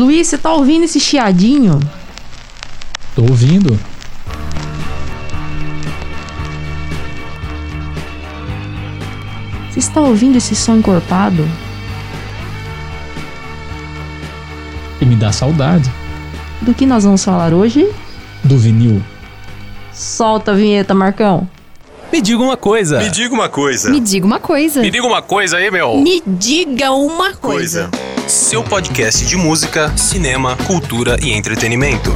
Luiz, você tá ouvindo esse chiadinho? Tô ouvindo. Você está ouvindo esse som encorpado? E me dá saudade Do que nós vamos falar hoje? do vinil. Solta a vinheta, Marcão. Me diga uma coisa. Me diga uma coisa. Me diga uma coisa. Me diga uma coisa aí, meu. Me diga uma coisa. Seu podcast de música, cinema, cultura e entretenimento.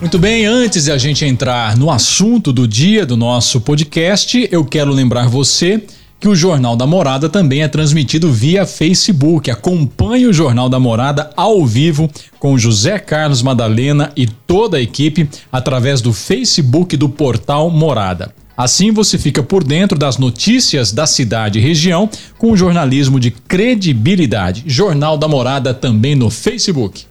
Muito bem, antes de a gente entrar no assunto do dia do nosso podcast, eu quero lembrar você que o Jornal da Morada também é transmitido via Facebook. Acompanhe o Jornal da Morada ao vivo com José Carlos Madalena e toda a equipe através do Facebook do portal Morada. Assim você fica por dentro das notícias da cidade e região com jornalismo de credibilidade. Jornal da Morada também no Facebook.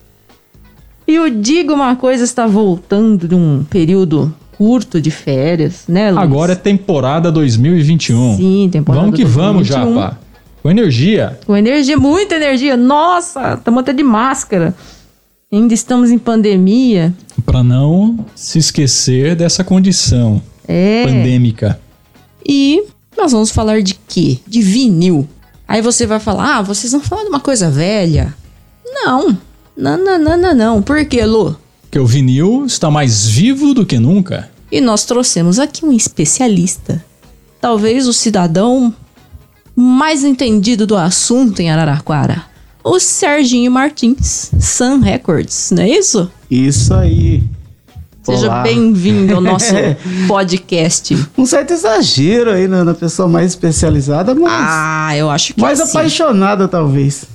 E o Diga Uma Coisa está voltando de um período curto de férias, né, Luiz? Agora é temporada 2021. Sim, temporada Vamos que vamos, 2021. Japa. Com energia. Com energia, muita energia. Nossa, estamos até de máscara. Ainda estamos em pandemia. Para não se esquecer dessa condição É. pandêmica. E nós vamos falar de quê? De vinil. Aí você vai falar, ah, vocês vão falar de uma coisa velha. Não. Não, não, não, não, não. Por quê, Lu? Que o vinil está mais vivo do que nunca. E nós trouxemos aqui um especialista. Talvez o cidadão mais entendido do assunto em Araraquara. O Serginho Martins, Sun Records, não é isso? Isso aí. Seja bem-vindo ao nosso podcast. Um certo exagero aí na, na pessoa mais especializada, mas Ah, eu acho que mais é assim. apaixonada, talvez.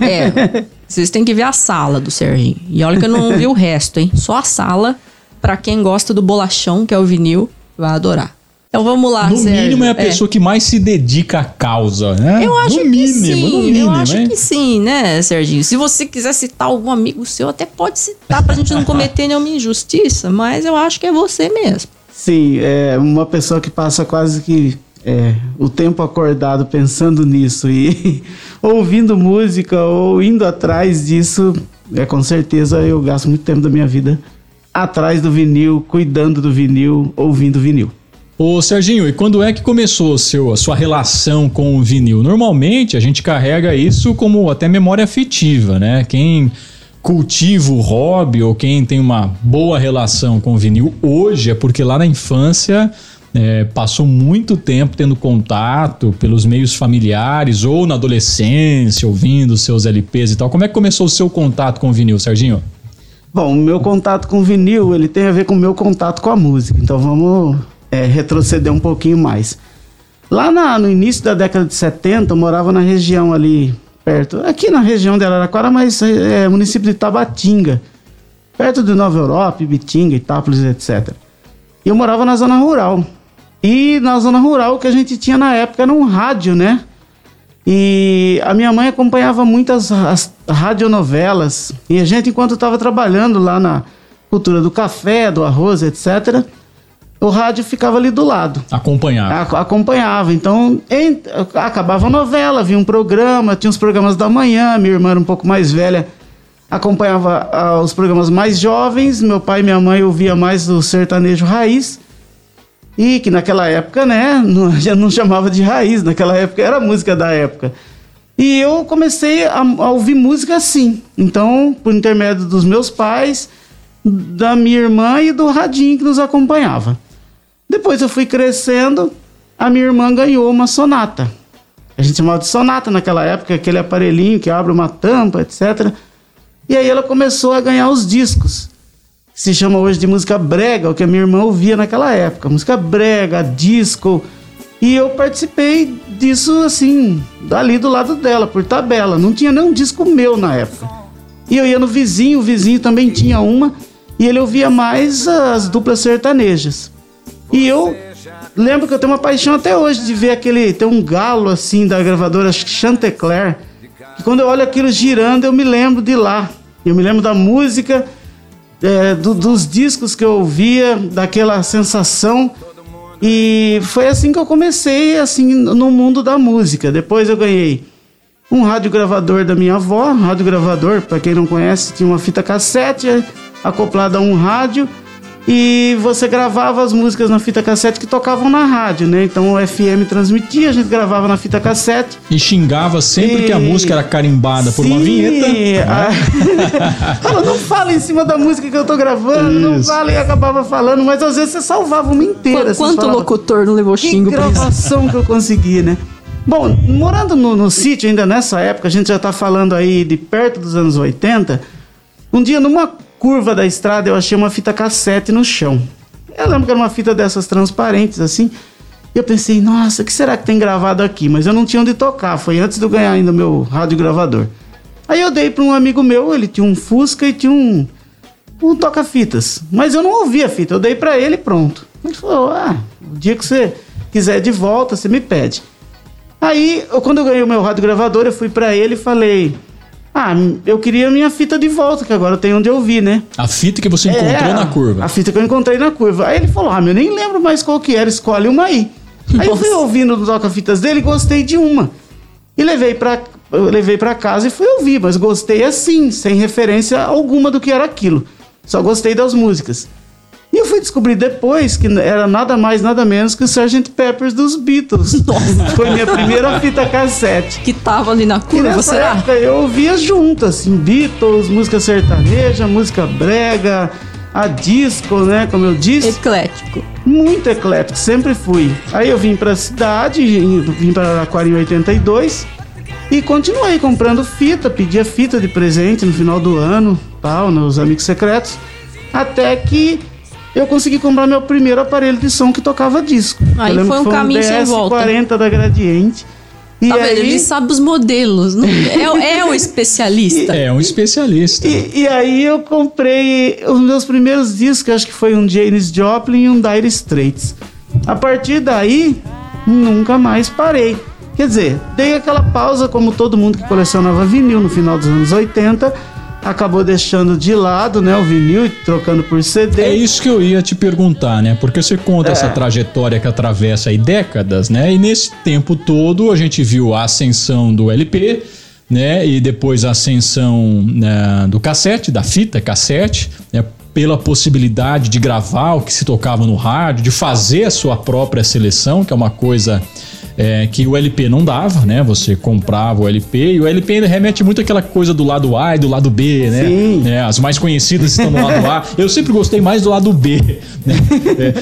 É. Vocês têm que ver a sala do Serginho. E olha que eu não vi o resto, hein? Só a sala. Pra quem gosta do bolachão, que é o vinil, vai adorar. Então vamos lá, no Sérgio. mínimo é a pessoa que mais se dedica à causa, né? Eu acho no que mínimo, sim. no mínimo, eu acho que sim, né, Serginho? Se você quiser citar algum amigo seu, até pode citar pra gente não cometer nenhuma injustiça, mas eu acho que é você mesmo. Sim, é uma pessoa que passa quase que é, o tempo acordado pensando nisso e ouvindo música ou indo atrás disso, é com certeza eu gasto muito tempo da minha vida atrás do vinil, cuidando do vinil, ouvindo vinil. Ô Serginho, e quando é que começou o seu, a sua relação com o vinil? Normalmente a gente carrega isso como até memória afetiva, né? Quem cultiva o hobby ou quem tem uma boa relação com o vinil hoje é porque lá na infância é, passou muito tempo tendo contato pelos meios familiares ou na adolescência, ouvindo seus LPs e tal. Como é que começou o seu contato com o vinil, Serginho? Bom, o meu contato com vinil, ele tem a ver com o meu contato com a música. Então vamos é, retroceder um pouquinho mais. Lá na- no início da década de 70, eu morava na região ali perto, aqui na região de Araraquara, mas é, município de Tabatinga, perto de Nova Europa, Ibitinga, Itápolis, etc. E eu morava na zona rural. E na zona rural o que a gente tinha na época era um rádio, né? E a minha mãe acompanhava muitas as radionovelas. E a gente, enquanto estava trabalhando lá na cultura do café, do arroz, etc., o rádio ficava ali do lado. Acompanhar. A- acompanhava. Então, em- acabava a novela, vinha um programa, tinha os programas da manhã, minha irmã era um pouco mais velha, acompanhava ah, os programas mais jovens, meu pai e minha mãe ouvia mais o sertanejo raiz. E que naquela época, né, não, já não chamava de raiz, naquela época era a música da época. E eu comecei a, a ouvir música assim. Então, por intermédio dos meus pais, da minha irmã e do radinho que nos acompanhava. Depois eu fui crescendo, a minha irmã ganhou uma sonata. A gente chamava de sonata naquela época, aquele aparelhinho que abre uma tampa, etc. E aí ela começou a ganhar os discos. que Se chama hoje de música brega, o que a minha irmã ouvia naquela época. Música brega, disco. E eu participei disso assim, dali do lado dela, por tabela. Não tinha nenhum disco meu na época. E eu ia no vizinho, o vizinho também tinha uma, e ele ouvia mais as duplas sertanejas. E eu lembro que eu tenho uma paixão até hoje de ver aquele. Tem um galo assim da gravadora Chantecler. Que quando eu olho aquilo girando, eu me lembro de lá. Eu me lembro da música, é, do- dos discos que eu ouvia, daquela sensação. E foi assim que eu comecei assim no mundo da música. Depois eu ganhei um rádio gravador da minha avó, rádio gravador, para quem não conhece, tinha uma fita cassete acoplada a um rádio e você gravava as músicas na fita cassete que tocavam na rádio, né? Então o FM transmitia, a gente gravava na fita cassete. E xingava sempre E- que a música era carimbada por uma vinheta. né? a- Fala, não fala em cima da música que eu tô gravando, não Isso. fala e acabava falando, mas às vezes você salvava uma inteira. Qu- você Quanto falava, locutor não levou Que xingo por isso? gravação que eu consegui, né? Bom, morando no, no sítio ainda nessa época, a gente já tá falando aí de perto dos anos 80. Um dia, numa curva da estrada, eu achei uma fita cassete no chão. Eu lembro que era uma fita dessas transparentes, assim. E eu pensei, nossa, o que será que tem gravado aqui? Mas eu não tinha onde tocar, foi antes de eu ganhar ainda meu rádio gravador. Aí eu dei para um amigo meu, ele tinha um Fusca e tinha um, um toca-fitas. Mas eu não ouvi a fita, eu dei para ele pronto. Ele falou: ah, o dia que você quiser de volta, você me pede. Aí, eu- quando eu ganhei o meu rádio gravador, eu fui para ele e falei: ah, eu queria a minha fita de volta, que agora eu tenho onde ouvir, né? A fita que você encontrou É, na curva. A fita que eu encontrei na curva. Aí ele falou: Ah, meu, nem lembro mais qual que era, escolhe uma aí. Aí eu fui ouvindo os toca-fitas dele e gostei de uma. E levei pra, eu levei pra casa e fui ouvir, mas gostei assim, sem referência alguma do que era aquilo. Só gostei das músicas. E eu fui descobrir depois que era nada mais, nada menos que o Sgt. Peppers dos Beatles. Foi minha primeira fita cassete. Que tava ali na E curva, nessa será? época eu ouvia junto, assim, Beatles, música sertaneja, música brega, a disco, né, como eu disse. Eclético. Muito eclético, sempre fui. Aí eu vim pra cidade, vim para Araquara em 82 e continuei comprando fita, pedia fita de presente no final do ano, tal, nos amigos secretos, até que eu consegui comprar meu primeiro aparelho de som que tocava disco. Aí eu lembro foi um caminho sem volta. 40 da Gradiente. E Tá vendo? aí, Ele sabe os modelos. não- É, é o especialista. É um especialista. E, e aí eu comprei os meus primeiros discos, acho que foi um Janis Joplin e um Dire Straits. A partir daí, nunca mais parei. Quer dizer, dei aquela pausa como todo mundo que colecionava vinil no final dos anos 80, acabou deixando de lado, né, o vinil e trocando por CD. É isso que eu ia te perguntar, né? Porque você conta É. essa trajetória que atravessa aí décadas, né? E nesse tempo todo a gente viu a ascensão do LP, né? E depois a ascensão né, do cassete, da fita cassete, né? Pela possibilidade de gravar o que se tocava no rádio, de fazer a sua própria seleção, que é uma coisa é, que o LP não dava, né? Você comprava o LP e o LP ainda remete muito àquela coisa do lado A e do lado B, né? Sim. É, as mais conhecidas estão no lado A. Eu sempre gostei mais do lado B. Né?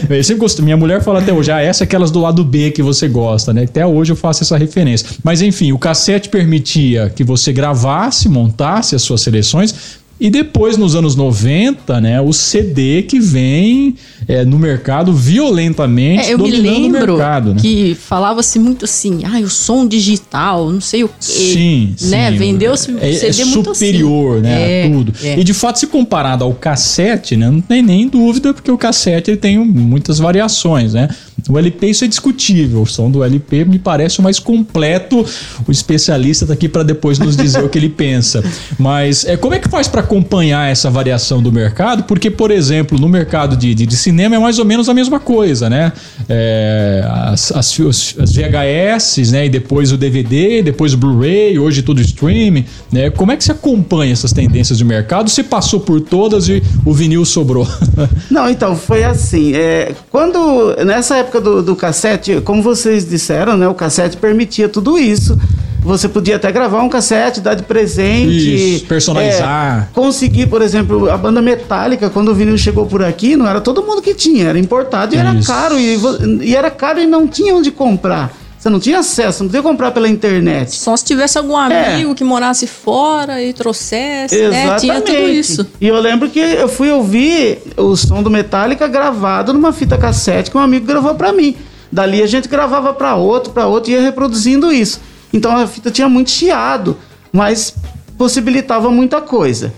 É, eu sempre gostei. Minha mulher fala até hoje, ah, essa é aquelas do lado B que você gosta, né? Até hoje eu faço essa referência. Mas enfim, o cassete permitia que você gravasse, montasse as suas seleções. E depois, nos anos 90, né, o CD que vem é, no mercado violentamente É, eu me dominando o lembro mercado. Né? que falava-se muito assim, ah, o som digital, não sei o quê. Sim, né? sim. Vendeu-se é, é CD muito assim. superior, né, É, a tudo. é. E de fato, se comparado ao cassete, né, não tem nem dúvida, porque o cassete ele tem muitas variações, né? O LP isso é discutível. O som do LP me parece o mais completo. O especialista tá aqui para depois nos dizer o que ele pensa. Mas é, como é que faz para acompanhar essa variação do mercado? Porque, por exemplo, no mercado de, de, de cinema é mais ou menos a mesma coisa, né? É, as, as, as VHS, né? E depois o DVD, depois o Blu-ray, hoje tudo streaming, né? Como é que você acompanha essas tendências de mercado? Você passou por todas e o vinil sobrou. Não, então, foi assim. é, quando, nessa época do, do cassete, como vocês disseram, né? O cassete permitia tudo isso. Você podia até gravar um cassete, dar de presente. Isso, personalizar. é, conseguir, por exemplo, a banda Metallica, quando o vinil chegou por aqui, não era todo mundo que tinha, era importado e era Isso. caro. E, e era caro e não tinha onde comprar. Você não tinha acesso, não podia comprar pela internet. Só se tivesse algum É. amigo que morasse fora e trouxesse, né? Tinha tudo isso. E eu lembro que eu fui ouvir o som do Metallica gravado numa fita cassete que um amigo gravou pra mim. Dali a gente gravava pra outro, pra outro e ia reproduzindo isso. Então a fita tinha muito chiado, mas possibilitava muita coisa.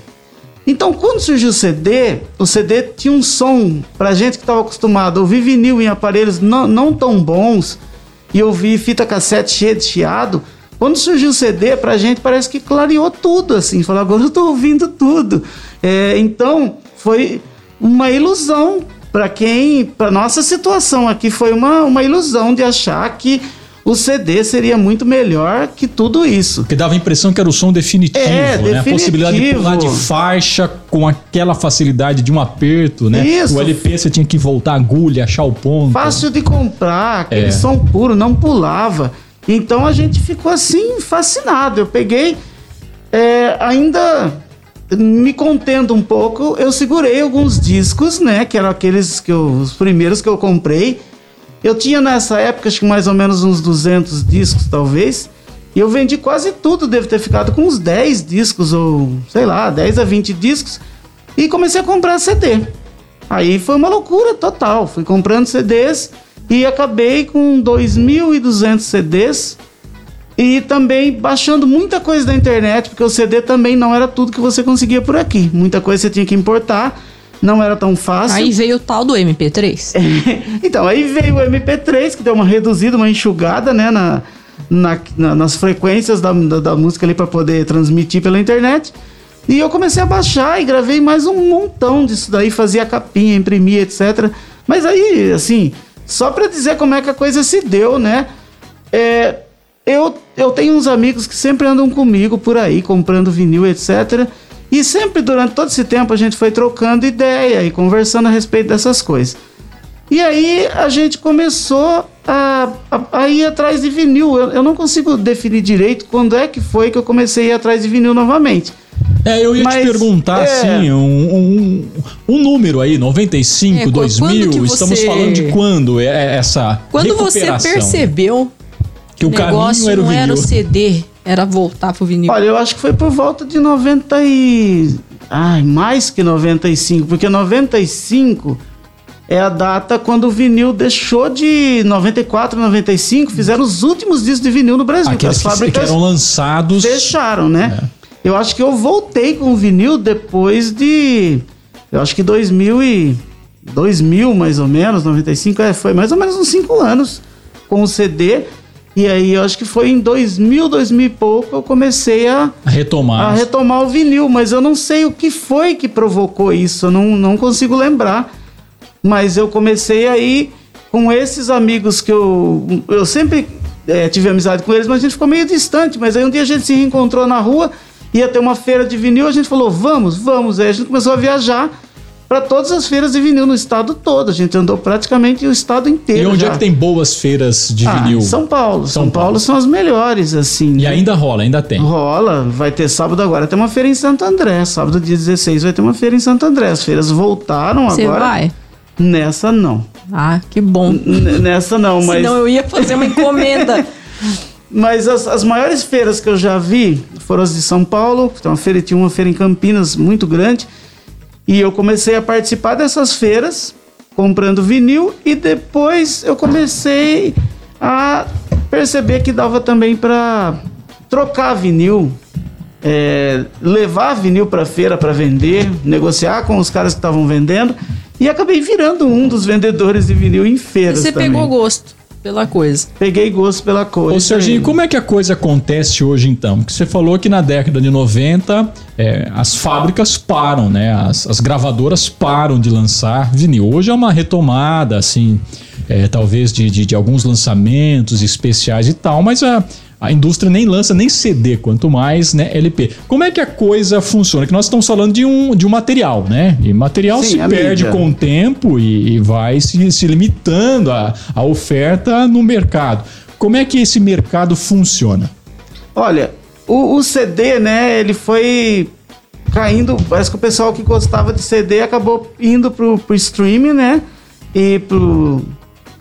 Então, quando surgiu o CD, o CD tinha um som pra gente que estava acostumado a ouvir vinil em aparelhos não, não tão bons e ouvir fita cassete cheia de chiado. Quando surgiu o CD, pra gente parece que clareou tudo, assim. Falou, agora eu tô ouvindo tudo. É, então, foi uma ilusão para quem, para nossa situação aqui, foi uma, uma ilusão de achar que o CD seria muito melhor que tudo isso. Porque dava a impressão que era o som definitivo, É, né? A possibilidade de definitivo. pular de faixa com aquela facilidade de um aperto, né? Isso. O LP você tinha que voltar a agulha, achar o ponto. Fácil de comprar, aquele É. som puro, não pulava. Então a gente ficou assim, fascinado. Eu peguei, é, ainda me contendo um pouco, eu segurei alguns discos, né? Que eram aqueles que eu, os primeiros que eu comprei. Eu tinha nessa época, acho que mais ou menos uns 200 discos, talvez. E eu vendi quase tudo, devo ter ficado com uns 10 discos, ou sei lá, 10 a 20 discos. E comecei a comprar CD. Aí foi uma loucura total. Fui comprando CDs e acabei com 2.200 CDs. E também baixando muita coisa da internet, porque o CD também não era tudo que você conseguia por aqui. Muita coisa você tinha que importar, não era tão fácil. Aí veio o tal do MP3. então, aí veio o MP3, que deu uma reduzida, uma enxugada, né, na, na- na- nas frequências da, da, da música ali para poder transmitir pela internet. E eu comecei a baixar e gravei mais um montão disso daí, fazia capinha, imprimia, etc. Mas aí, assim, só para dizer como é que a coisa se deu, né? É, eu, eu tenho uns amigos que sempre andam comigo por aí, comprando vinil, etc. E sempre durante todo esse tempo a gente foi trocando ideia e conversando a respeito dessas coisas. E aí a gente começou a, a- a ir atrás de vinil. Eu, eu não consigo definir direito quando é que foi que eu comecei a ir atrás de vinil novamente. É, eu ia Mas, te perguntar, é. assim, um, um, um número aí, 95, É, qu- 2000, quando que estamos você- falando de quando é é essa Quando você percebeu que o que o negócio caminho era o não era o vinil. CD, era voltar pro vinil. Olha, eu acho que foi por volta de 90 e... Ai, mais que 95, porque 95 é a data quando o vinil deixou de 94, 95, fizeram os últimos discos de vinil no Brasil. que Aqueles as que, que fábricas eram lançados... fecharam, né? É. Eu acho que eu voltei com o vinil depois de. Eu acho que 2000 e. 2000 mais ou menos, 95, é, foi mais ou menos uns 5 anos com o CD. E aí eu acho que foi em 2000, 2000 e pouco eu comecei a, a retomar. a retomar o vinil, mas eu não sei o que foi que provocou isso, eu não, não consigo lembrar. Mas eu comecei aí com esses amigos que eu, eu sempre eh, tive amizade com eles, mas a gente ficou meio distante. Mas aí um dia a gente se reencontrou na rua, ia ter uma feira de vinil, a gente falou, vamos, vamos. Aí a gente começou a viajar para todas as feiras de vinil no estado todo. A gente andou praticamente o estado E inteiro. onde já. é que tem boas feiras de Ah, vinil? São Paulo. São, São Paulo. Paulo. são as melhores, assim. E né? ainda rola, ainda tem. Rola, vai ter sábado agora, tem uma feira em Santo André. Sábado, dia 16, vai ter uma feira em Santo André. As feiras voltaram Você agora. vai? Nessa não. Ah, que bom. N- Nessa não, mas. Senão eu ia fazer uma encomenda. Mas as, as maiores feiras que eu já vi foram as de São Paulo. Tem uma feira, tinha uma feira em Campinas muito grande. E eu comecei a participar dessas feiras, comprando vinil, e depois eu comecei a perceber que dava também para trocar vinil, é, levar vinil para feira para vender, negociar com os caras que estavam vendendo, e acabei virando um dos vendedores de vinil em feiras. Você também. pegou gosto pela coisa. Peguei gosto pela coisa. Ô Serginho, como é que a coisa acontece hoje então? Porque você falou que na década de 90 é, as fábricas param, né? As, as gravadoras param de lançar vinil. Hoje é uma retomada, assim, é, talvez de, de, de alguns lançamentos especiais e tal, mas a, a indústria nem lança nem CD, quanto mais né, LP. Como é que a coisa funciona? Que nós estamos falando de um, de um material, né? E material Sim, se perde mídia. com o tempo e, e vai se, se limitando a, a oferta no mercado. Como é que esse mercado funciona? Olha, o, o CD, né, ele foi caindo. Parece que o pessoal que gostava de CD acabou indo pro, pro streaming, né? E pro.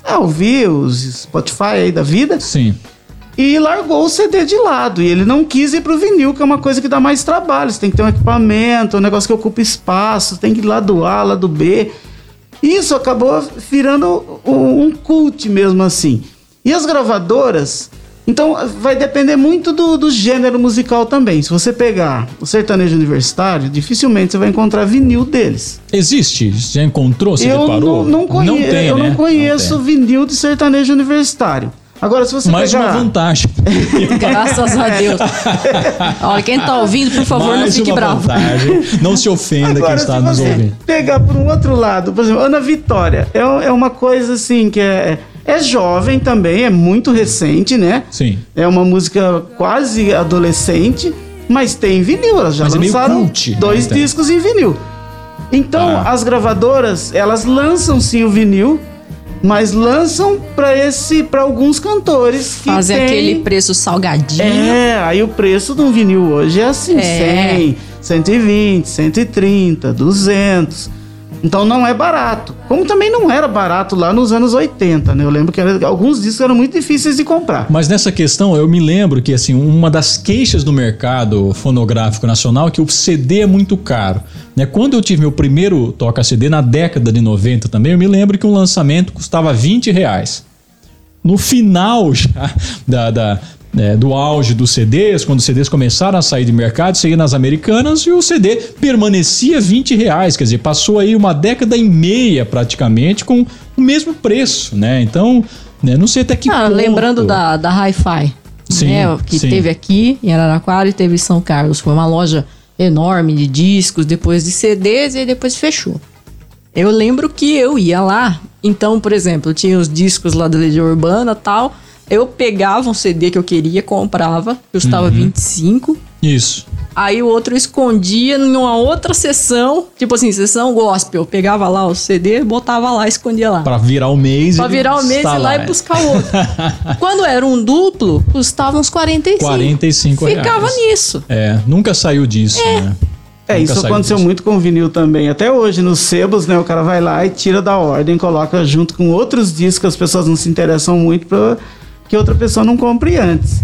Ah, ouvir os Spotify aí da vida. Sim. E largou o CD de lado. E ele não quis ir pro vinil, que é uma coisa que dá mais trabalho. Você tem que ter um equipamento, um negócio que ocupa espaço, tem que ir lá do A, lá do B. Isso acabou virando um cult mesmo assim. E as gravadoras, então vai depender muito do, do gênero musical também. Se você pegar o sertanejo universitário, dificilmente você vai encontrar vinil deles. Existe? Já encontrou? Você eu reparou? não, não, conhe tem, eu né? não conheço tem. vinil de sertanejo universitário. Agora, se você Mais pegar... uma vantagem. Graças a Deus. Olha, quem tá ouvindo, por favor, não Mais fique uma bravo. vantagem. Não se ofenda quem Agora, está se nos você ouvindo. pegar por um outro lado, por exemplo, Ana Vitória é, é uma coisa assim que é, É jovem também, é muito recente, né? Sim. É uma música quase adolescente, mas tem vinil. Elas já Mas é lançaram cult, né, dois então. discos em vinil. Então, Ah. as gravadoras, elas lançam sim o vinil, mas lançam para esse para alguns cantores que Fazer tem- aquele preço salgadinho. É, aí o preço de um vinil hoje é assim, É. 100, 120, 130, 200. Então não é barato. Como também não era barato lá nos anos 80, né? Eu lembro que era- alguns discos eram muito difíceis de comprar. Mas nessa questão, eu me lembro que assim, uma das queixas do mercado fonográfico nacional é que o CD é muito caro. Né? Quando eu tive meu primeiro toca-CD, na década de 90 também, eu me lembro que um lançamento custava 20 reais. No final já da, da, né, do auge dos CDs, quando os CDs começaram a sair de mercado, você ia nas americanas e o CD permanecia 20 reais. Quer dizer, passou aí uma década e meia praticamente com o mesmo preço, né? Então, né, não sei até que Ah, ponto. lembrando da, da Hi-Fi, Sim, né, que sim. teve aqui em Araraquara e teve em São Carlos. Foi uma loja enorme de discos, depois de CDs e depois fechou. Eu lembro que eu ia lá, então, por exemplo, tinha os discos lá da Legião Urbana e tal. Eu pegava um CD que eu queria, comprava, custava Uhum. 25. Isso. Aí o outro eu escondia em uma outra sessão, tipo assim, sessão gospel. Eu pegava lá o CD, botava lá, escondia lá. Pra virar o mês. Pra virar o mês e lá e buscar o outro. Quando era um duplo, custava uns 45. 45 Ficava reais. nisso. É, nunca saiu disso, né? É, Nunca isso aconteceu disso. muito com o vinil também. Até hoje, nos sebos, né? O cara vai lá e tira da ordem, coloca junto com outros discos que as pessoas não se interessam muito pra que outra pessoa não compre antes.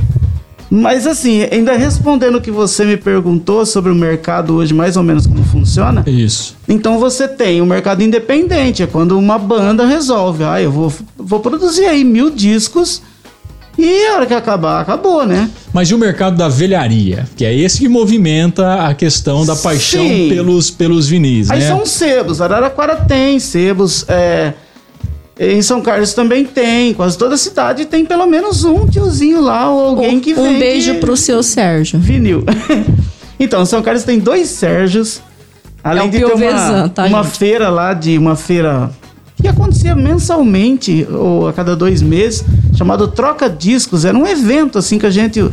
Mas assim, ainda respondendo o que você me perguntou sobre o mercado hoje, mais ou menos como funciona, Isso. então você tem o mercado independente, é quando uma banda resolve, ah, eu vou, vou produzir aí mil discos e a hora que acabar, acabou, né? Mas e o mercado da velharia? Que é esse que movimenta a questão da paixão Sim. pelos, pelos vinis, Aí né? são sebos, Araraquara tem sebos, é, em São Carlos também tem, quase toda cidade tem pelo menos um tiozinho lá ou alguém que um vende beijo pro seu Sérgio. vinil. então, São Carlos tem dois Sérgios, além É de ter uma, tá, uma gente? feira lá de uma feira que acontecia mensalmente ou a cada dois meses, chamado Troca Discos. Era um evento assim que a gente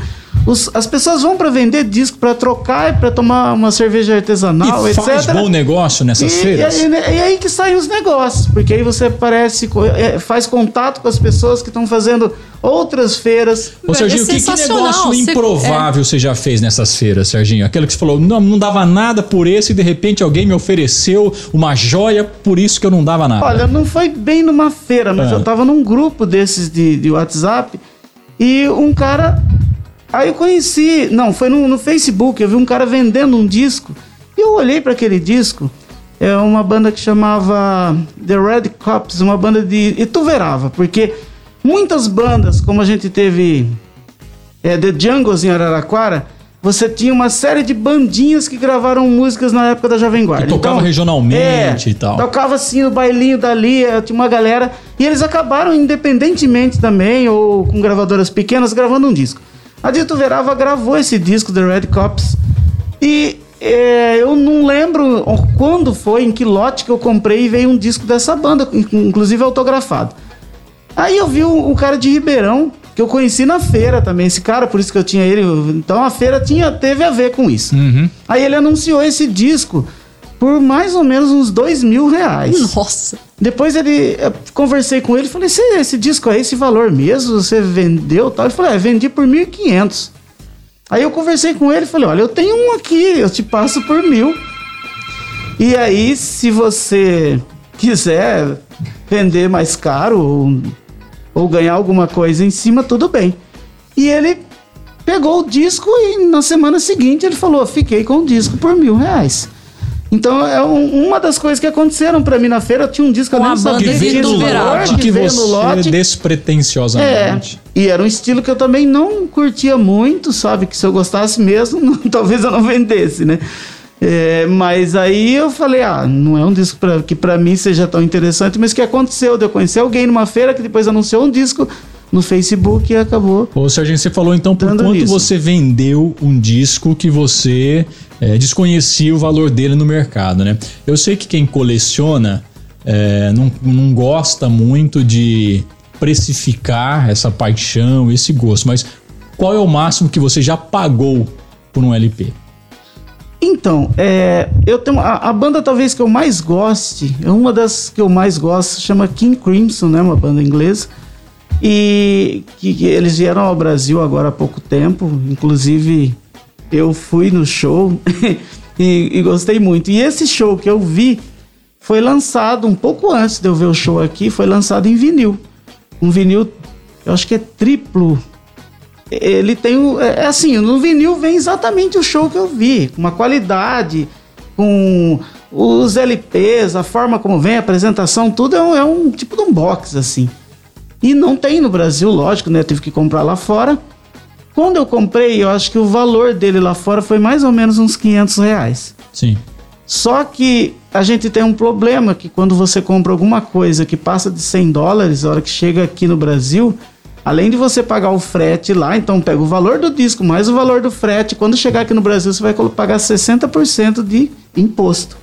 os- as pessoas vão para vender disco, para trocar e para tomar uma cerveja artesanal, e etc. faz bom negócio nessas E, feiras? e aí, e aí que saem os negócios, porque aí você parece, é, faz contato com as pessoas que estão fazendo outras feiras. Ô, Serginho, que, que sensacional, negócio você- improvável você já fez nessas feiras, Serginho? Aquilo que você falou, não, não dava nada por esse e de repente alguém me ofereceu uma joia, por isso que eu não dava nada. Olha, não foi bem numa feira, mas Ah. eu tava num grupo desses de, de WhatsApp e um cara. Aí eu conheci, não, foi no, no Facebook, eu vi um cara vendendo um disco e eu olhei para aquele disco. É uma banda que chamava The Red Cops, uma banda de Ituverava, porque muitas bandas, como a gente teve é, The Jungles em Araraquara, você tinha uma série de bandinhas que gravaram músicas na época da Jovem Guarda. Que tocava regionalmente e tal. Tocava assim no bailinho dali, eh, tinha uma galera. E eles acabaram independentemente também, ou com gravadoras pequenas, gravando um disco. A Dito Verava gravou esse disco, The Red Cops. E eh, eu não lembro quando foi, em que lote que eu comprei e veio um disco dessa banda, in- inclusive autografado. Aí eu vi o, o cara de Ribeirão, que eu conheci na feira também, esse cara, por isso que eu tinha ele. Então a feira tinha, teve a ver com isso. Uhum. Aí ele anunciou esse disco por mais ou menos uns dois mil reais. Nossa. Depois ele conversei com ele, falei: "Esse, disco é esse valor mesmo? Você vendeu tal?" Ele falou: "É, vendi por 1.500." Aí eu conversei com ele, falei: "Olha, eu tenho um aqui, eu te passo por mil." E aí, se você quiser vender mais caro ou, ou ganhar alguma coisa em cima, tudo bem. E ele pegou o disco e na semana seguinte ele falou: fiquei com o disco por mil reais. Então é um- uma das coisas que aconteceram pra mim na feira. Eu tinha um disco que eu Com nem sabia Que veio no lote que veio você no lote. É, despretensiosamente. e era um estilo que eu também não curtia muito, sabe? Que se eu gostasse mesmo, não- talvez eu não vendesse, né? É, mas aí eu falei, ah, não é um disco pra, que pra mim seja tão interessante, mas o que aconteceu? De eu conhecer alguém numa feira que depois anunciou um disco no Facebook e acabou. Ô, Serginho, você falou então por quanto nisso. você vendeu um disco que você é, desconhecia o valor dele no mercado, né? Eu sei que quem coleciona é, não, não gosta muito de precificar essa paixão, esse gosto, mas qual é o máximo que você já pagou por um LP? Então, é, eu tenho a, a, banda talvez que eu mais goste, é uma das que eu mais gosto, chama King Crimson, né, uma banda inglesa. E que, que eles vieram ao Brasil agora há pouco tempo, inclusive eu fui no show e, e, gostei muito. E esse show que eu vi foi lançado um pouco antes de eu ver o show aqui, foi lançado em vinil. Um vinil, eu acho que é triplo ele tem o. É, é assim, no vinil vem exatamente o show que eu vi, com uma qualidade, com os LPs, a forma como vem, a apresentação, tudo é um, é um tipo de um box, assim. E não tem no Brasil, lógico, né? Eu tive que comprar lá fora. Quando eu comprei, eu acho que o valor dele lá fora foi mais ou menos uns 500 reais. Sim. Só que a gente tem um problema que quando você compra alguma coisa que passa de 100 dólares, a hora que chega aqui no Brasil, Além de você pagar o frete lá, então pega o valor do disco mais o valor do frete. Quando chegar aqui no Brasil, você vai pagar 60% de imposto.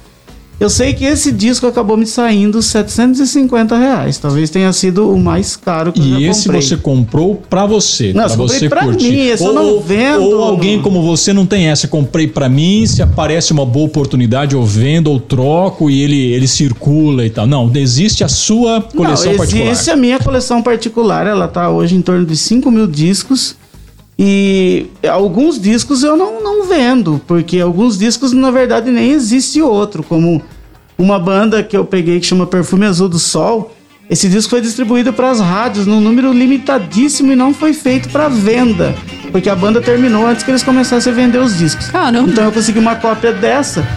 Eu sei que esse disco acabou me saindo 750 reais. Talvez tenha sido o mais caro que e eu E esse você comprou para você, para você pra curtir. Mim, esse ou, eu não vendo. Ou alguém como você não tem essa, comprei para mim, se aparece uma boa oportunidade eu vendo ou troco e ele ele circula e tal. Não, existe a sua coleção não, particular. Existe a minha coleção particular, ela tá hoje em torno de 5 mil discos. E alguns discos eu não, não vendo, porque alguns discos na verdade nem existe outro, como uma banda que eu peguei que chama Perfume Azul do Sol. Esse disco foi distribuído para as rádios num número limitadíssimo e não foi feito para venda, porque a banda terminou antes que eles começassem a vender os discos. Caramba. Então eu consegui uma cópia dessa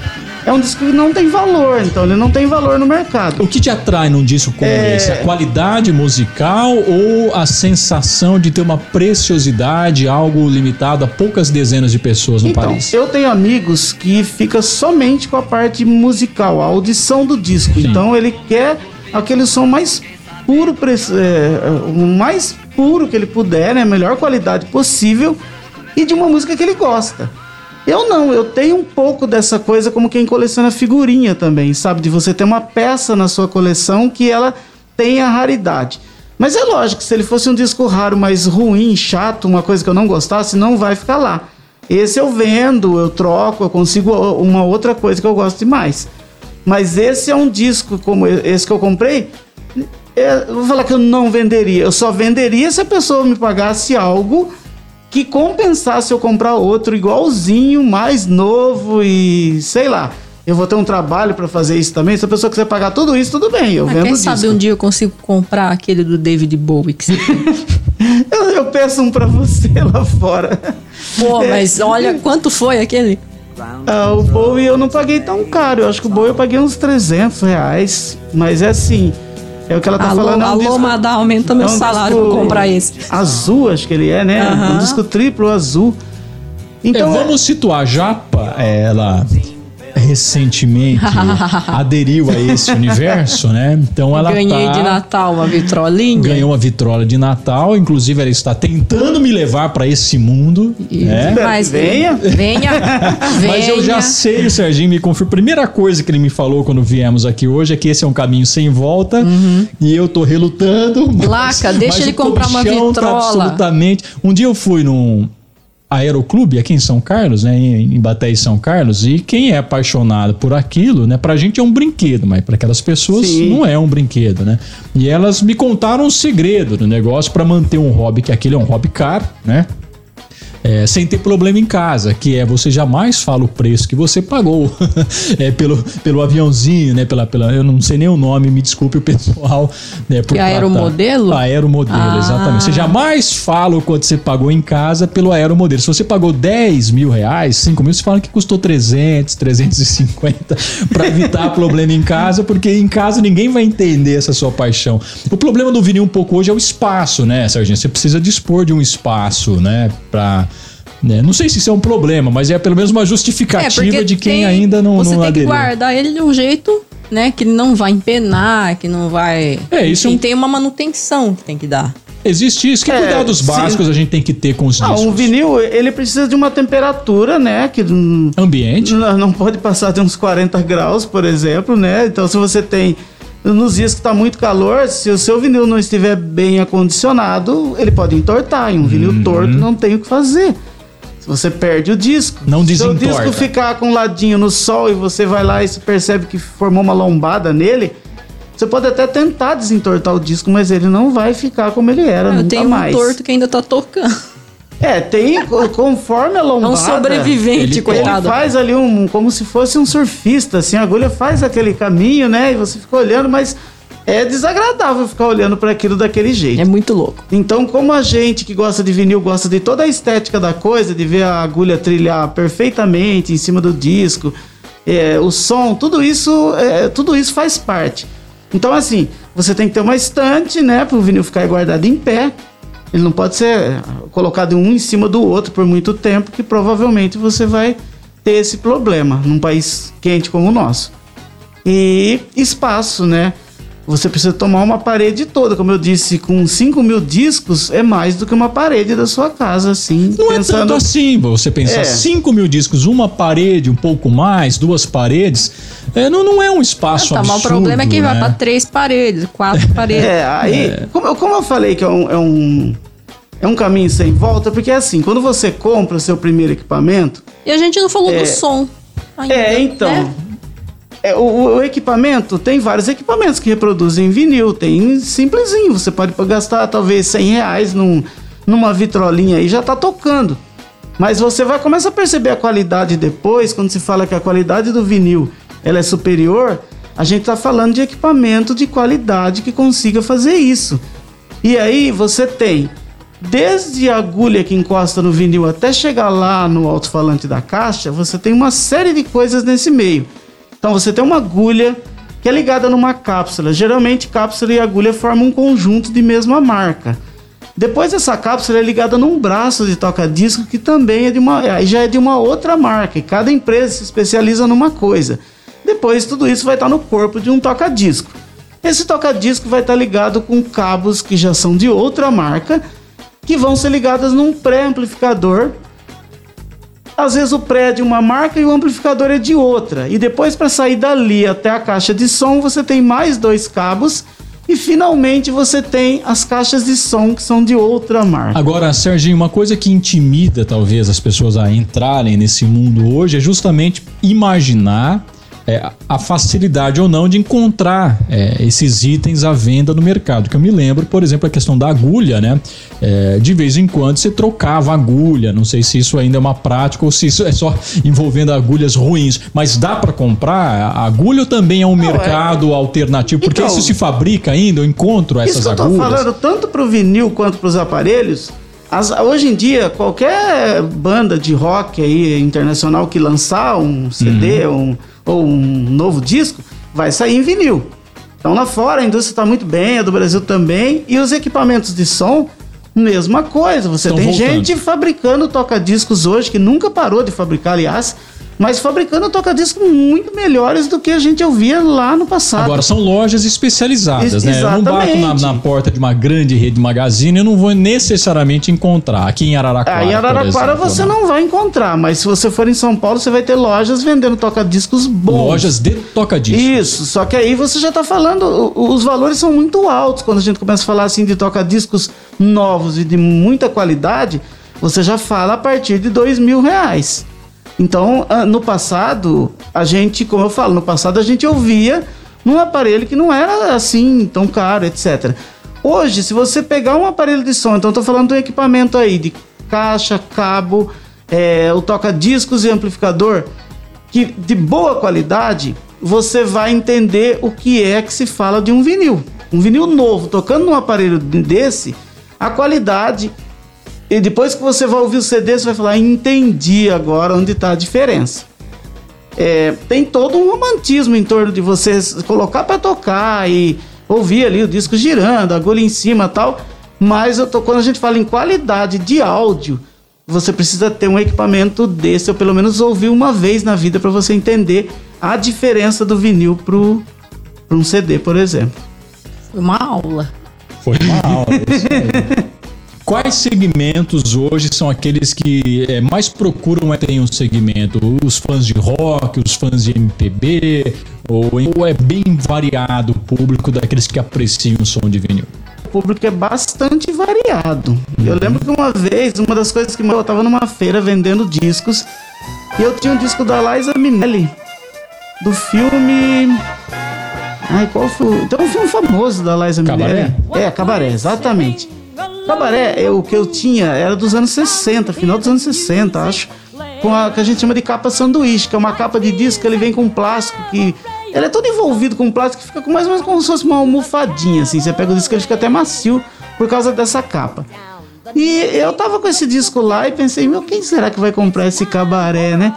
é um disco que não tem valor, então ele não tem valor no mercado. O que te atrai num disco como é... esse? A qualidade musical ou a sensação de ter uma preciosidade, algo limitado a poucas dezenas de pessoas no então, país? Eu tenho amigos que fica somente com a parte musical, a audição do disco. Sim. Então ele quer aquele som mais puro, é, o mais puro que ele puder, né? A melhor qualidade possível e de uma música que ele gosta. Eu não, eu tenho um pouco dessa coisa como quem coleciona figurinha também, sabe? De você ter uma peça na sua coleção que ela tenha raridade. Mas é lógico, se ele fosse um disco raro, mas ruim, chato, uma coisa que eu não gostasse, não vai ficar lá. Esse eu vendo, eu troco, eu consigo uma outra coisa que eu gosto mais. Mas esse é um disco como esse que eu comprei. É, vou falar que eu não venderia. Eu só venderia se a pessoa me pagasse algo que compensasse eu comprar outro igualzinho, mais novo e sei lá. Eu vou ter um trabalho para fazer isso também. Se a pessoa quiser pagar tudo isso, tudo bem. Eu Mas vendo quem disco. sabe um dia eu consigo comprar aquele do David Bowie que você eu, eu peço um para você lá fora. Pô, mas olha quanto foi aquele? Ah, o Bowie eu não paguei tão caro. Eu acho que o Bowie eu paguei uns 300 reais. Mas é assim. É o que ela tá alô, falando. É um alô, disco, Madá, aumenta meu é um salário pra comprar esse. Azul, acho que ele é, né? Um disco triplo azul. Então, é, vamos situar Japa, ela recentemente aderiu a esse universo, né? Então ela Ganhei tá, de Natal uma vitrolinha. Ganhou uma vitrola de Natal, inclusive ela está tentando me levar para esse mundo, e, né? Mas venha, venha, Mas eu já sei, o Serginho me confirma. Primeira coisa que ele me falou quando viemos aqui hoje é que esse é um caminho sem volta uhum. e eu tô relutando. Laca, mas, deixa mas ele comprar uma tá vitrola. Tá absolutamente. Um dia eu fui num Aeroclube aqui em São Carlos, né, em Baté e São Carlos, e quem é apaixonado por aquilo, né, pra gente é um brinquedo, mas para aquelas pessoas Sim. não é um brinquedo, né? E elas me contaram um segredo do negócio para manter um hobby que aquele é um hobby caro, né? É, sem ter problema em casa, que é você jamais fala o preço que você pagou é, pelo, pelo aviãozinho, né? Pela, pela, eu não sei nem o nome, me desculpe o pessoal. Né, por que aeromodelo? Aeromodelo, ah. exatamente. Você jamais fala o quanto você pagou em casa pelo aeromodelo. Se você pagou 10 mil reais, 5 mil, você fala que custou 300, 350 para evitar problema em casa, porque em casa ninguém vai entender essa sua paixão. O problema do vinil um pouco hoje é o espaço, né, Serginho? Você precisa dispor de um espaço, né, para né? Não sei se isso é um problema, mas é pelo menos uma justificativa é de quem tem, ainda não Você não tem aderiu. que guardar ele de um jeito né, que não vai empenar, que não vai. É, isso Enfim, tem uma manutenção que tem que dar. Existe isso. Que é, cuidados básicos a gente tem que ter com os discos? Ah, um vinil, ele precisa de uma temperatura, né? Que Ambiente. Não, não pode passar de uns 40 graus, por exemplo, né? Então, se você tem nos dias que está muito calor, se o seu vinil não estiver bem acondicionado, ele pode entortar. E um vinil Uhum. torto não tem o que fazer. Se você perde o disco. Não Se o desentorta. disco ficar com um ladinho no sol e você vai lá e se percebe que formou uma lombada nele, você pode até tentar desentortar o disco, mas ele não vai ficar como ele era, Eu nunca tenho mais. um torto que ainda tá tocando. É, tem co- conforme a É lombada. um sobrevivente, ele Ele coitado. faz ali um, como se fosse um surfista, assim, a agulha faz aquele caminho, né? E você fica olhando, mas é desagradável ficar olhando para aquilo daquele jeito. É muito louco. Então, como a gente que gosta de vinil gosta de toda a estética da coisa, de ver a agulha trilhar perfeitamente em cima do disco, é, o som, tudo isso, é, tudo isso faz parte. Então, assim, você tem que ter uma estante, né, para o vinil ficar guardado em pé. Ele não pode ser colocado um em cima do outro por muito tempo, que provavelmente você vai ter esse problema num país quente como o nosso. E espaço, né? Você precisa tomar uma parede toda. Como eu disse, com 5 mil discos é mais do que uma parede da sua casa, assim. Não é tanto assim, você pensar É. 5 mil discos, uma parede, um pouco mais, duas paredes, é, não, não é um espaço tá, mas o problema é que vai né? pra três paredes, quatro paredes. É, aí, Como, eu- como eu falei que é um, é, um, é um caminho sem volta, porque é assim, quando você compra o seu primeiro equipamento, E a gente não falou É. do som. ainda, É, então. né? É, o, o equipamento, tem vários equipamentos que reproduzem vinil. Tem simplesinho. Você pode gastar talvez 100 reais num, numa vitrolinha aí, já tá tocando. Mas você vai começar a perceber a qualidade depois, quando se fala que a qualidade do vinil ela é superior, a gente tá falando de equipamento de qualidade que consiga fazer isso. E aí você tem desde a agulha que encosta no vinil até chegar lá no alto-falante da caixa, você tem uma série de coisas nesse meio. Então você tem uma agulha que é ligada numa cápsula. Geralmente cápsula e agulha formam um conjunto de mesma marca. Depois essa cápsula é ligada num braço de toca-disco que também é de uma, já é de uma outra marca. E cada empresa se especializa numa coisa. Depois tudo isso vai estar no corpo de um toca-disco. Esse toca-disco vai estar ligado com cabos que já são de outra marca, que vão ser ligados num pré-amplificador. Às vezes o pré é uma marca e o amplificador é de outra. E depois para sair dali até a caixa de som, você tem mais dois cabos e finalmente você tem as caixas de som que são de outra marca. Agora, Serginho, uma coisa que intimida talvez as pessoas a entrarem nesse mundo hoje é justamente imaginar é, a facilidade ou não de encontrar é, esses itens à venda no mercado. Que eu me lembro, por exemplo, a questão da agulha, né? É, de vez em quando você trocava agulha. Não sei se isso ainda é uma prática ou se isso é só envolvendo agulhas ruins. Mas dá para comprar a agulha também é um mercado alternativo? Porque Então- isso se fabrica ainda, eu encontro essas Isso que eu tô agulhas. falando, tanto pro vinil quanto pros aparelhos, as- hoje em dia, qualquer banda de rock aí internacional que lançar um CD um- ou um novo disco, vai sair em vinil. Então lá fora a indústria está muito bem, a do Brasil também, e os equipamentos de som, mesma coisa. Você Estão tem voltando. gente fabricando toca-discos hoje, que nunca parou de fabricar, aliás, mas fabricando toca-discos muito melhores do que a gente ouvia lá no passado. Agora, são lojas especializadas, Ex- né? Eu não bato na, na porta de uma grande rede de magazine, eu não vou necessariamente encontrar. Aqui em Araraquara. Aí em Araraquara exemplo, você né? não vai encontrar, mas se você for em São Paulo, você vai ter lojas vendendo toca-discos bons. Lojas de toca-disco. Isso, só que aí você já tá falando, os valores são muito altos quando a gente começa a falar assim de toca-discos novos e de muita qualidade, você já fala a partir de dois mil reais. Então, ah, no passado, a gente, como eu falo, no passado a gente ouvia num aparelho que não era assim tão caro, etc. Hoje, se você pegar um aparelho de som, então tô falando do equipamento aí de caixa, cabo, é, o toca-discos e amplificador, que de boa qualidade, você vai entender o que é que se fala de um vinil. Um vinil novo, tocando num aparelho desse, a qualidade. E depois que você vai ouvir o CD, você vai falar: entendi agora onde está a diferença. É, tem todo um romantismo em torno de você colocar para tocar e ouvir ali o disco girando, a agulha em cima tal. Mas eu tô, quando a gente fala em qualidade de áudio, você precisa ter um equipamento desse, ou pelo menos ouvir uma vez na vida para você entender a diferença do vinil pro, pro um CD, por exemplo. Foi uma aula. Foi uma aula. isso aí. Quais segmentos hoje são aqueles que é, mais procuram ter um segmento? Os fãs de rock, os fãs de MPB, ou, ou é bem variado o público daqueles que apreciam o som de vinil? O público é bastante variado. Eu lembro que uma vez, uma das coisas que eu tava numa feira vendendo discos e eu tinha um disco da Liza Minnelli do filme Ai, qual foi? Então, um filme famoso da Liza Minnelli. É, Cabaré, exatamente. Cabaré, é, o que eu tinha era dos anos 60, final dos anos 60, acho. Com a que a gente chama de capa sanduíche, que é uma capa de disco que ele vem com plástico que. Ele é todo envolvido com plástico que fica mais ou menos como se fosse uma almofadinha, assim. Você pega o disco ele fica até macio por causa dessa capa. E eu tava com esse disco lá e pensei, meu, quem será que vai comprar esse cabaré, né?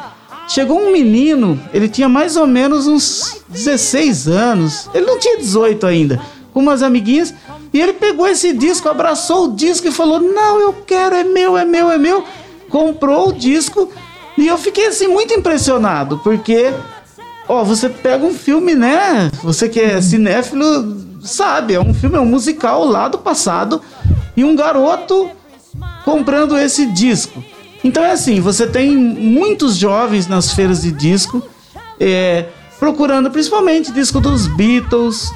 Chegou um menino, ele tinha mais ou menos uns 16 anos, ele não tinha 18 ainda, com umas amiguinhas, e ele pegou esse disco, abraçou o disco e falou: Não, eu quero, é meu, é meu, é meu. Comprou o disco e eu fiquei assim muito impressionado, porque, ó, você pega um filme, né? Você que é cinéfilo, sabe, é um filme, é um musical lá do passado, e um garoto comprando esse disco. Então é assim, você tem muitos jovens nas feiras de disco é, procurando principalmente disco dos Beatles.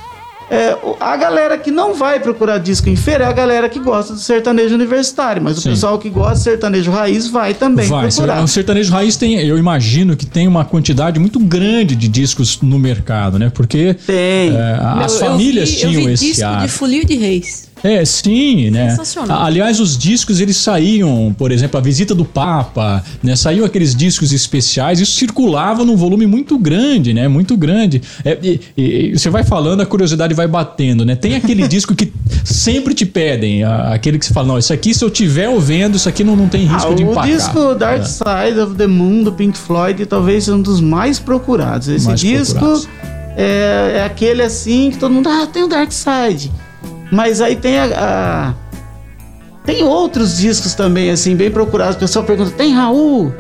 É, a galera que não vai procurar disco em feira é a galera que gosta do sertanejo universitário, mas Sim. o pessoal que gosta de sertanejo raiz vai também vai, procurar. O sertanejo raiz tem, eu imagino que tem uma quantidade muito grande de discos no mercado, né? Porque tem. É, as eu, famílias eu vi, tinham eu vi esse disco de Folia de Reis. É, sim, né? Sensacional. Aliás, os discos eles saíam, por exemplo, a visita do Papa, né? Saíam aqueles discos especiais, isso circulava num volume muito grande, né? Muito grande. É, e, e, você vai falando, a curiosidade vai batendo, né? Tem aquele disco que sempre te pedem, aquele que você fala, não, isso aqui se eu tiver ouvindo, isso aqui não, não tem risco ah, de empacar. O disco Dark é. Side of the Moon do Pink Floyd talvez seja um dos mais procurados. Esse mais disco procurados. É, é aquele assim que todo mundo, ah, tem o Dark Side. Mas aí tem a, a, tem outros discos também, assim, bem procurados. O pessoal pergunta: tem Raul?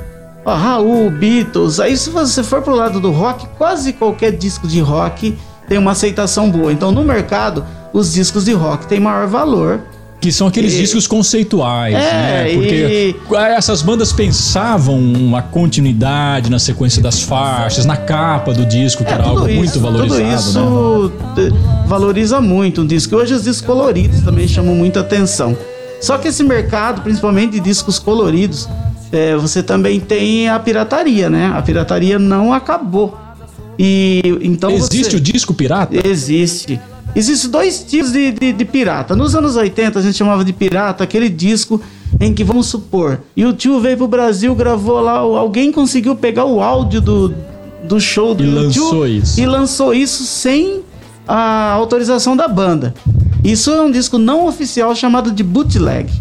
Ó, Raul, Beatles. Aí, se você for pro lado do rock, quase qualquer disco de rock tem uma aceitação boa. Então, no mercado, os discos de rock têm maior valor. Que são aqueles e... discos conceituais, é, né? Porque e... essas bandas pensavam uma continuidade na sequência das faixas, na capa do disco, que é, era algo isso, muito valorizado. Tudo isso né? valoriza muito um disco. Hoje os discos coloridos também chamam muita atenção. Só que esse mercado, principalmente de discos coloridos, é, você também tem a pirataria, né? A pirataria não acabou. E então existe você... o disco pirata? Existe. Existem dois tipos de, de, de, pirata. Nos anos 80 a gente chamava de pirata aquele disco em que, vamos supor, e o tio veio pro Brasil, gravou lá, alguém conseguiu pegar o áudio do, do show do e lançou isso. e lançou isso sem a autorização da banda. Isso é um disco não oficial chamado de bootleg.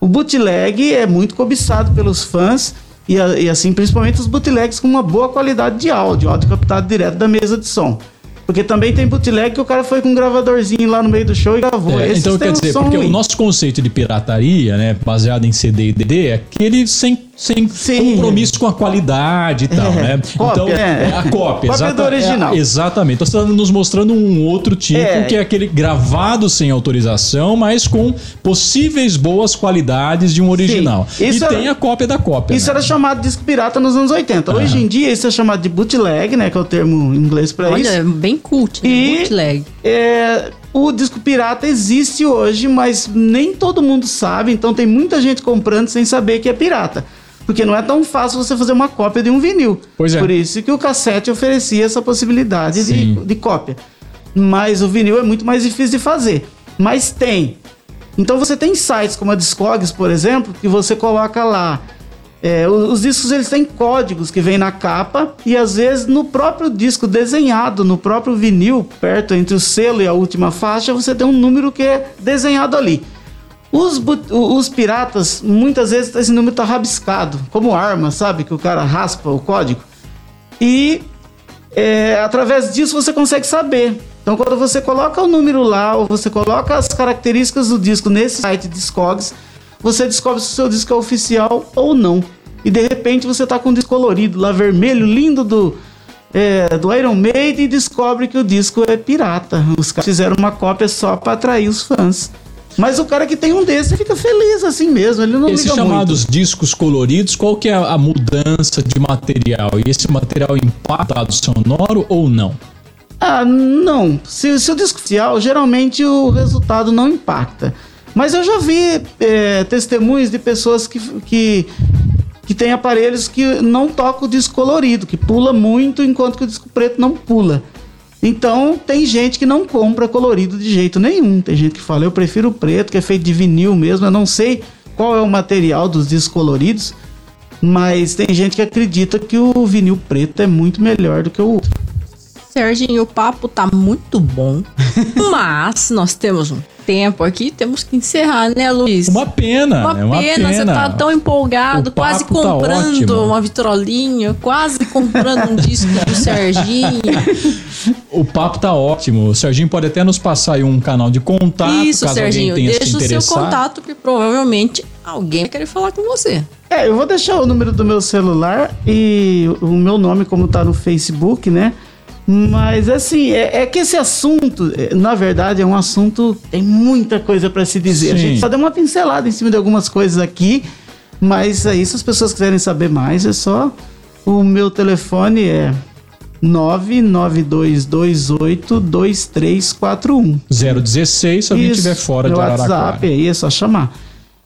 O bootleg é muito cobiçado pelos fãs e, e assim, principalmente os bootlegs com uma boa qualidade de áudio, áudio captado direto da mesa de som. Porque também tem bootleg que o cara foi com um gravadorzinho lá no meio do show e gravou. É, então quer dizer, porque ruim. o nosso conceito de pirataria, né, baseado em CD e DVD, é aquele sem sem Sim. compromisso com a qualidade e tal, é, né? Cópia, então, é. a cópia, cópia do original. É, exatamente. Então você está nos mostrando um outro tipo, é. que é aquele gravado sem autorização, mas com possíveis boas qualidades de um original. e era, tem a cópia da cópia. Isso né? era chamado de disco pirata nos anos 80. Hoje em dia isso é chamado de bootleg, né? Que é o termo em inglês para isso. Olha, bem cult, né? E, bootleg. É, o disco pirata existe hoje, mas nem todo mundo sabe, então tem muita gente comprando sem saber que é pirata. Porque não é tão fácil você fazer uma cópia de um vinil. Pois é. Por isso que o cassete oferecia essa possibilidade de, de cópia. Mas o vinil é muito mais difícil de fazer. Mas tem. Então você tem sites como a Discogs, por exemplo, que você coloca lá. É, os, os discos eles têm códigos que vem na capa e às vezes no próprio disco desenhado, no próprio vinil, perto entre o selo e a última faixa, você tem um número que é desenhado ali. Os, os piratas, muitas vezes esse número tá rabiscado, como arma, sabe? Que o cara raspa o código. E é, através disso você consegue saber. Então, quando você coloca o número lá, ou você coloca as características do disco nesse site Discogs, você descobre se o seu disco é oficial ou não. E de repente você tá com um disco colorido lá, vermelho, lindo do, é, do Iron Maiden e descobre que o disco é pirata. Os caras fizeram uma cópia só para atrair os fãs. Mas o cara que tem um desses fica feliz assim mesmo, ele não Esses chamados muito. discos coloridos, qual que é a mudança de material? E esse material impacta o sonoro ou não? Ah, não. Se, se o disco oficial, geralmente o resultado não impacta. Mas eu já vi é, testemunhos de pessoas que, que, que têm aparelhos que não tocam o disco colorido, que pula muito enquanto que o disco preto não pula. Então tem gente que não compra colorido de jeito nenhum. Tem gente que fala, eu prefiro o preto, que é feito de vinil mesmo. Eu não sei qual é o material dos discos coloridos, mas tem gente que acredita que o vinil preto é muito melhor do que o outro. Serginho, o papo tá muito bom, mas nós temos um tempo aqui, temos que encerrar, né, Luiz? Uma pena, Uma é uma pena, você tá tão empolgado, O quase tá comprando ótimo. uma vitrolinha, quase comprando um disco do Serginho. O papo tá ótimo. O Serginho pode até nos passar aí um canal de contato, Isso, caso Serginho, alguém tenha se deixa o seu contato, porque provavelmente alguém vai querer falar com você. É, eu vou deixar o número do meu celular e o meu nome, como tá no Facebook, né? Mas assim, é, é que esse assunto, é, na verdade, é um assunto. Tem muita coisa para se dizer. A Sim. gente só deu uma pincelada em cima de algumas coisas aqui, mas aí, se as pessoas quiserem saber mais, é só. O meu telefone é 992282341. 016, se alguém estiver fora de Araraquara. WhatsApp aí, é só chamar.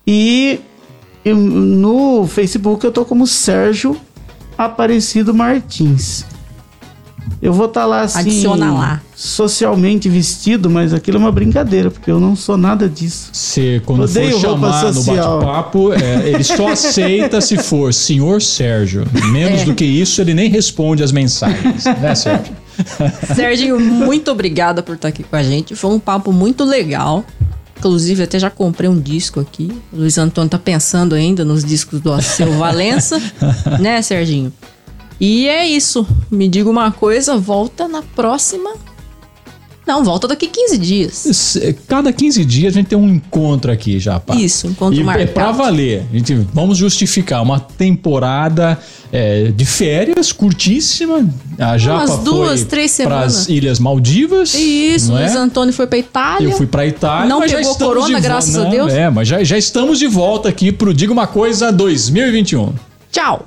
E eu- no Facebook eu tô como Sérgio Aparecido Martins. Eu vou estar lá assim. Adiciona lá. Socialmente vestido, mas aquilo é uma brincadeira, porque eu não sou nada disso. Você, quando Odeio for chamar no bate-papo, é, ele só aceita se for senhor Sérgio. Menos É. do que isso, ele nem responde as mensagens. Né, Sérgio? Serginho, muito obrigada por estar aqui com a gente. Foi um papo muito legal. Inclusive, até já comprei um disco aqui. O Luiz Antônio tá pensando ainda nos discos do Alceu Valença, né, Serginho? E é isso. Me diga uma coisa, volta na próxima. Não, volta daqui 15 dias. Cada 15 dias a gente tem um encontro aqui já, pá. Isso, encontro e é marcado. pra valer. A gente, vamos justificar uma temporada é, de férias curtíssima. A Japa Umas duas, foi três pras semanas. Ilhas Maldivas. Isso, é? Luiz Antônio foi pra Itália. Eu fui pra Itália, Não pegou corona, graças a Não, Deus. É, mas já, já estamos de volta aqui pro Diga Uma Coisa 2021. Tchau.